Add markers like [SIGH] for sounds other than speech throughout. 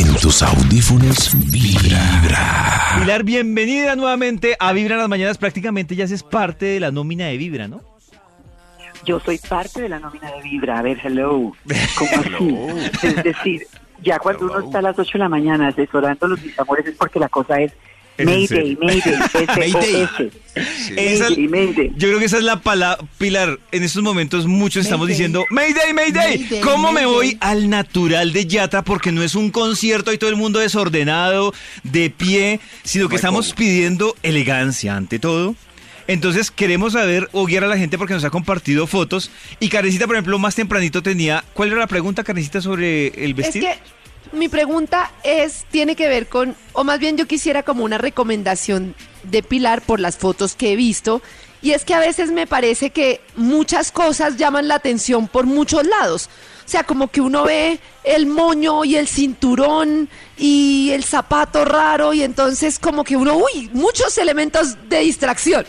En tus audífonos vibra. Pilar, bienvenida nuevamente a Vibra en las mañanas. Prácticamente ya haces parte de la nómina de Vibra, ¿no? Yo soy parte de la nómina de Vibra. A ver, hello. ¿Cómo así? Es decir, ya cuando uno está a las 8 de la mañana asesorando los mis amores es porque la cosa es ¿Es en Mayday? Mayday, [LAUGHS] Mayday. Yo creo que esa es la palabra, Pilar. En estos momentos muchos estamos diciendo, Mayday, Mayday. Mayday, ¿Cómo me voy al natural de Yatra? Porque no es un concierto y todo el mundo desordenado, de pie, sino que estamos pidiendo elegancia ante todo. Entonces queremos saber o guiar a la gente porque nos ha compartido fotos. Y Karencita, por ejemplo, más tempranito tenía... ¿Cuál era la pregunta, Karencita, sobre el Es vestido? que mi pregunta es, tiene que ver con, o más bien yo quisiera como una recomendación de Pilar por las fotos que he visto, y es que a veces me parece que muchas cosas llaman la atención por muchos lados. O sea, como que uno ve el moño y el cinturón y el zapato raro y entonces como que uno, uy, muchos elementos de distracción.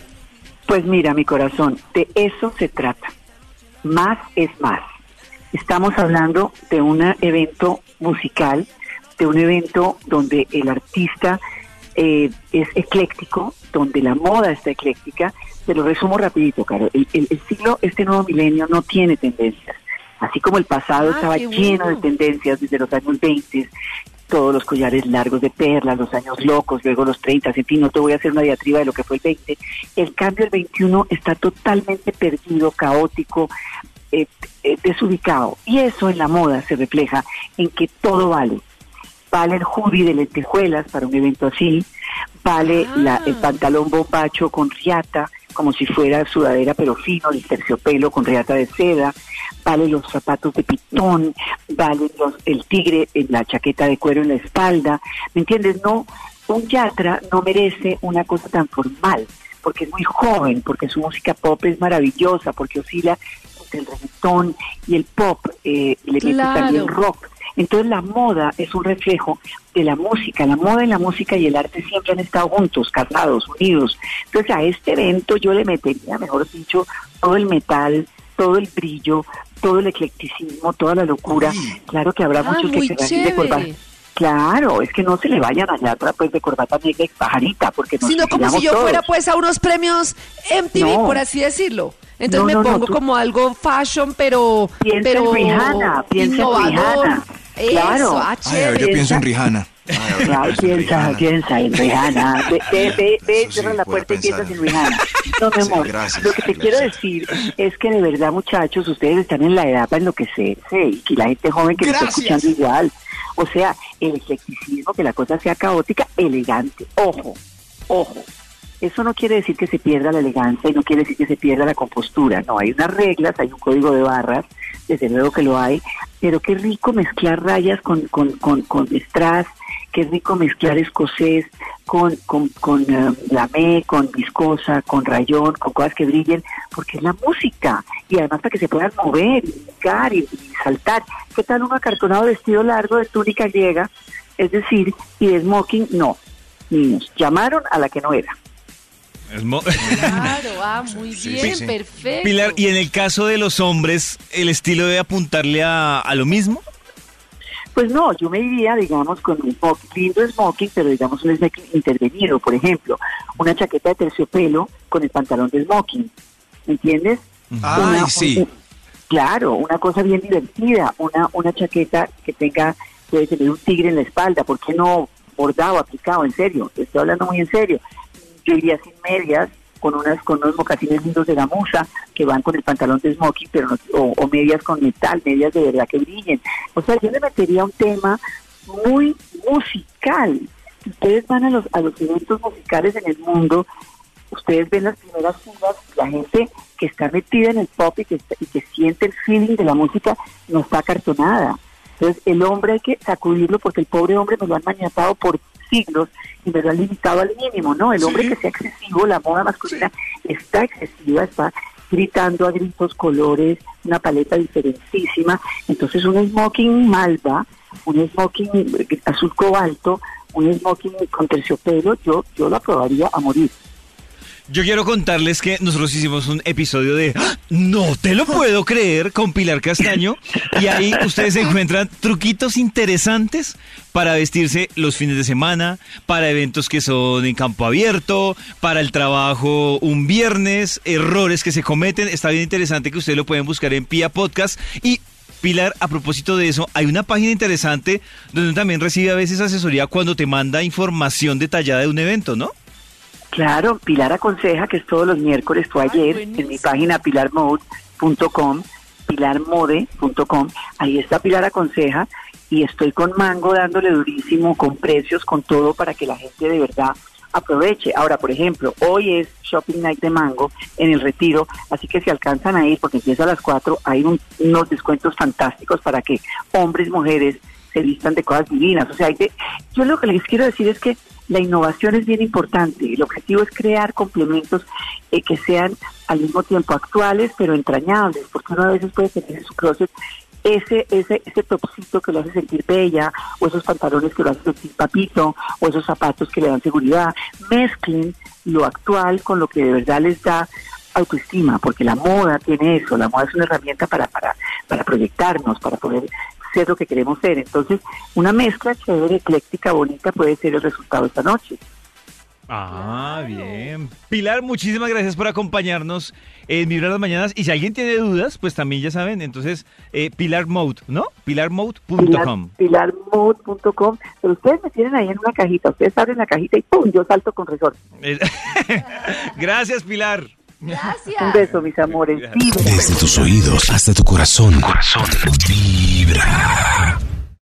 Pues mira, mi corazón, de eso se trata. Más es más. Estamos hablando de un evento musical, de un evento donde el artista eh, es ecléctico, donde la moda está ecléctica. Te lo resumo rapidito, Caro. El, el- el siglo, este nuevo milenio no tiene tendencias. Así como el pasado Ah, estaba lleno de tendencias desde los años 20, todos los collares largos de perlas, los años locos, luego los 30, en fin, no te voy a hacer una diatriba de lo que fue el 20. El cambio del 21 está totalmente perdido, caótico, eh, eh, desubicado. Y eso en la moda se refleja en que todo vale. Vale el hoodie de lentejuelas para un evento así, vale Ah. la- el pantalón bombacho con riata, como si fuera sudadera pero fino, el terciopelo con riata de seda, vale los zapatos de pitón, vale los, el tigre en la chaqueta de cuero en la espalda, ¿me entiendes? No, un yatra no merece una cosa tan formal, porque es muy joven, porque su música pop es maravillosa, porque oscila entre el reggaetón y el pop, eh, le mete Claro. también rock. Entonces la moda es un reflejo de la música, la moda y la música y el arte siempre han estado juntos, casados, unidos. Entonces a este evento yo le metería, mejor dicho, todo el metal, todo el brillo, todo el eclecticismo, toda la locura. Claro que habrá Ah, muchos que ir de. Claro, es que no se le vayan allá atrás pues de corbata negra y pajarita, porque nos Sino como si yo fuera pues a unos premios MTV, No. por así decirlo. Entonces No, me no, no, pongo tú- como algo fashion, pero, Piensa en pero Rihanna, piensa en innovador. Rihanna. Eso, Claro. ah, Ay, yo pienso en Rihanna. Claro, piensa, piensa en Rihanna. Ve, ve, ve, cierra la puerta y piensas en Rihanna. No, mi amor. gracias, lo que te gracias. quiero decir es que de verdad, muchachos, ustedes están en la edad para enloquecerse y que la gente joven que lo está Gracias. escuchando igual. O sea, el eclecticismo, que la cosa sea caótica, elegante. Ojo, ojo. Eso no quiere decir que se pierda la elegancia y no quiere decir que se pierda la compostura. No, hay unas reglas, hay un código de barras, desde luego que lo hay, pero qué rico mezclar rayas con, con, con, con strass, qué rico mezclar escocés con, con, con eh, lamé, con viscosa, con rayón, con cosas que brillen, porque es la música. Y además para que se puedan mover, y brincar y, y saltar. ¿Qué tal un acartonado vestido largo de túnica griega? Es decir, y de smoking, no. Niños, llamaron a la que no era. Claro, ah, [LAUGHS] muy Sí, bien, sí. perfecto. Pilar, y en el caso de los hombres, ¿el estilo debe apuntarle a, a lo mismo? Pues no, yo me iría, digamos, con un smoking, lindo smoking, pero digamos un smoking intervenido, por ejemplo, una chaqueta de terciopelo con el pantalón de smoking, ¿me entiendes? Ay, Una- sí. un- claro, una cosa bien divertida, una, una chaqueta que tenga, puede tener un tigre en la espalda, ¿por qué no bordado, aplicado, en serio? Estoy hablando muy en serio. Yo iría sin medias, con unas con unos mocasines lindos de gamuza que van con el pantalón de smoking, pero no- o, medias con metal, medias de verdad que brillen. O sea, yo le metería un tema muy musical. Si ustedes van a los, a los eventos musicales en el mundo, ustedes ven las primeras filas, la gente que está metida en el pop y que, y que siente el feeling de la música no está acartonada. Entonces, el hombre hay que sacudirlo porque el pobre hombre me lo han maniatado por siglos y me lo han limitado al mínimo, ¿no? El hombre que sea excesivo, la moda masculina está excesiva, está gritando a gritos colores, una paleta diferentísima. Entonces, un smoking malva, un smoking eh, azul cobalto, un smoking con terciopelo, yo, yo lo aprobaría a morir. Yo quiero contarles que nosotros hicimos un episodio de ¡Ah! No te lo puedo creer con Pilar Castaño y ahí ustedes encuentran truquitos interesantes para vestirse los fines de semana, para eventos que son en campo abierto, para el trabajo un viernes, errores que se cometen. Está bien interesante que ustedes lo pueden buscar en Pia Podcast y Pilar, a propósito de eso, hay una página interesante donde también recibe a veces asesoría cuando te manda información detallada de un evento, ¿no? Claro, Pilar aconseja que es todos los miércoles, fue ayer, en mi página pilarmode.com, pilarmode.com, ahí está Pilar aconseja y estoy con Mango dándole durísimo, con precios, con todo para que la gente de verdad aproveche. Ahora, por ejemplo, hoy es Shopping Night de Mango en el retiro, así que si alcanzan a ir, porque empieza a las 4, hay unos descuentos fantásticos para que hombres, mujeres se vistan de cosas divinas. O sea, hay de, yo lo que les quiero decir es que la innovación es bien importante. El objetivo es crear complementos eh, que sean al mismo tiempo actuales, pero entrañables, porque uno a veces puede tener en su closet ese, ese, ese topcito que lo hace sentir bella, o esos pantalones que lo hacen sentir papito, o esos zapatos que le dan seguridad. Mezclen lo actual con lo que de verdad les da autoestima, porque la moda tiene eso, la moda es una herramienta para, para, para proyectarnos, para poder ser lo que queremos ser. Entonces, una mezcla chévere, ecléctica, bonita puede ser el resultado esta noche. Ah, bien. Pilar, muchísimas gracias por acompañarnos en Vibrar las Mañanas. Y si alguien tiene dudas, pues también ya saben, entonces, eh, Pilar Mode, ¿no? Pilarmode.com. Pilar, pilarmode.com. Pero ustedes me tienen ahí en una cajita. Ustedes abren la cajita y ¡pum! Yo salto con resorte. [LAUGHS] gracias, Pilar. Gracias. Un beso, mis amores. Desde tus oídos hasta tu corazón. Corazón. Vibra.